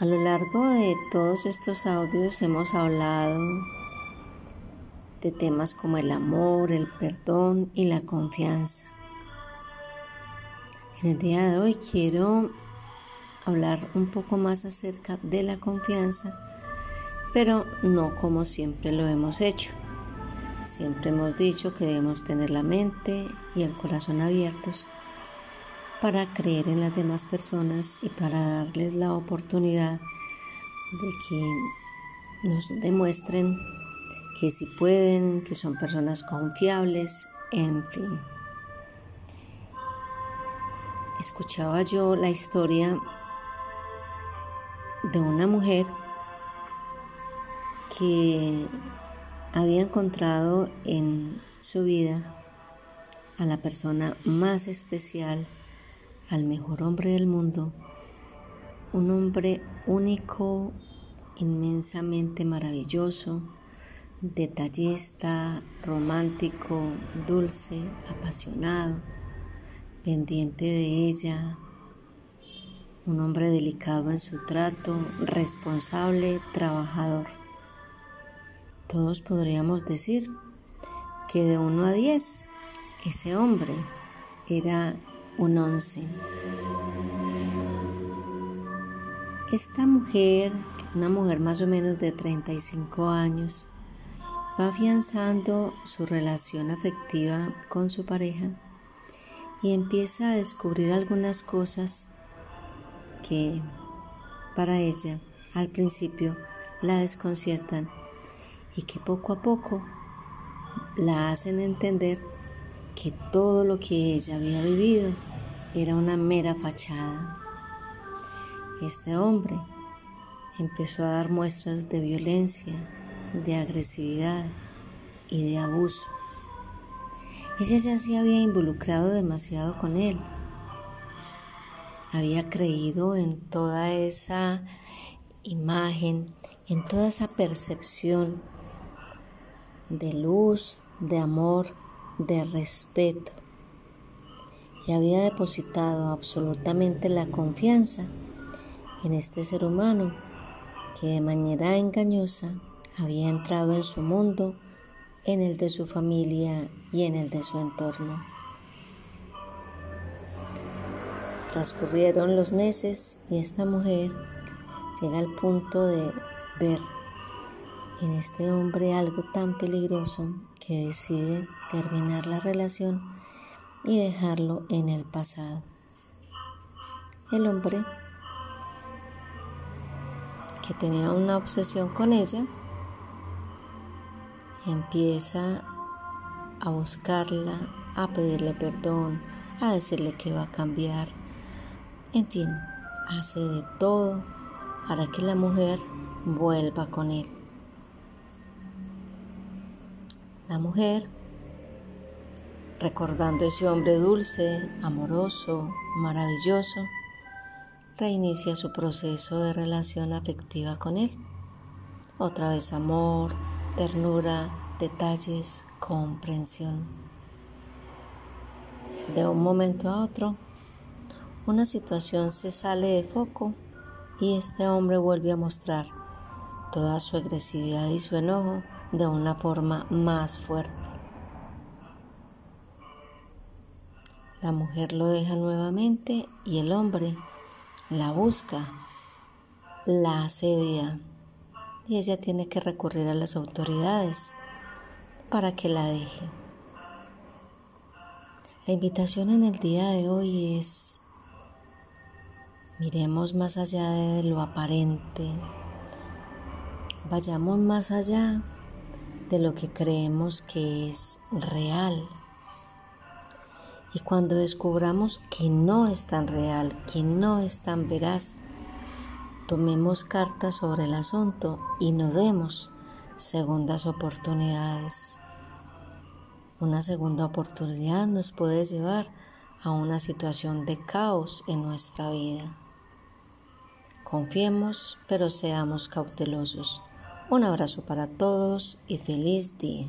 A lo largo de todos estos audios hemos hablado de temas como el amor, el perdón y la confianza. En el día de hoy quiero hablar un poco más acerca de la confianza, pero no como siempre lo hemos hecho. Siempre hemos dicho que debemos tener la mente y el corazón abiertos para creer en las demás personas y para darles la oportunidad de que nos demuestren que si pueden, que son personas confiables, en fin. Escuchaba yo la historia de una mujer que había encontrado en su vida a la persona más especial al mejor hombre del mundo, un hombre único, inmensamente maravilloso, detallista, romántico, dulce, apasionado, pendiente de ella, un hombre delicado en su trato, responsable, trabajador. Todos podríamos decir que de uno a diez ese hombre era un once. Esta mujer, una mujer más o menos de 35 años, va afianzando su relación afectiva con su pareja y empieza a descubrir algunas cosas que para ella al principio la desconciertan y que poco a poco la hacen entender que todo lo que ella había vivido era una mera fachada. Este hombre empezó a dar muestras de violencia, de agresividad y de abuso. Ella ya se había involucrado demasiado con él. Había creído en toda esa imagen, en toda esa percepción de luz, de amor, de respeto y había depositado absolutamente la confianza en este ser humano que de manera engañosa había entrado en su mundo, en el de su familia y en el de su entorno. Transcurrieron los meses y esta mujer llega al punto de ver en este hombre algo tan peligroso que decide terminar la relación y dejarlo en el pasado. El hombre que tenía una obsesión con ella empieza a buscarla, a pedirle perdón, a decirle que va a cambiar. En fin, hace de todo para que la mujer vuelva con él. La mujer, recordando ese hombre dulce, amoroso, maravilloso, reinicia su proceso de relación afectiva con él. Otra vez amor, ternura, detalles, comprensión. De un momento a otro, una situación se sale de foco y este hombre vuelve a mostrar toda su agresividad y su enojo de una forma más fuerte. La mujer lo deja nuevamente y el hombre la busca, la asedia y ella tiene que recurrir a las autoridades para que la deje. La invitación en el día de hoy es miremos más allá de lo aparente, vayamos más allá de lo que creemos que es real. Y cuando descubramos que no es tan real, que no es tan veraz, tomemos cartas sobre el asunto y no demos segundas oportunidades. Una segunda oportunidad nos puede llevar a una situación de caos en nuestra vida. Confiemos, pero seamos cautelosos. Un abrazo para todos y feliz día.